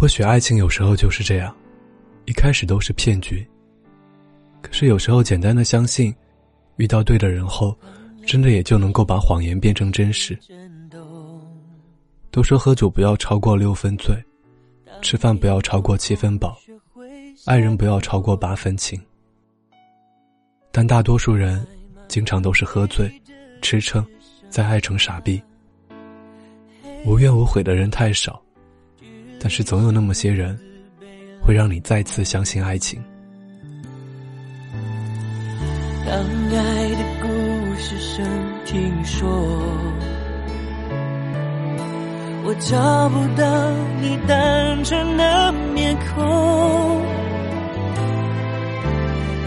或许爱情有时候就是这样，一开始都是骗局。可是有时候简单的相信，遇到对的人后，真的也就能够把谎言变成真实。都说喝酒不要超过六分醉，吃饭不要超过七分饱，爱人不要超过八分情。但大多数人，经常都是喝醉、吃撑，再爱成傻逼。无怨无悔的人太少。但是总有那么些人，会让你再次相信爱情。当爱的故事声听说，我找不到你单纯的面孔。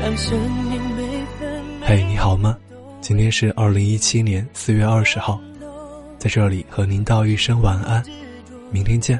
当生命每分嘿，你好吗？今天是二零一七年四月二十号，在这里和您道一声晚安，明天见。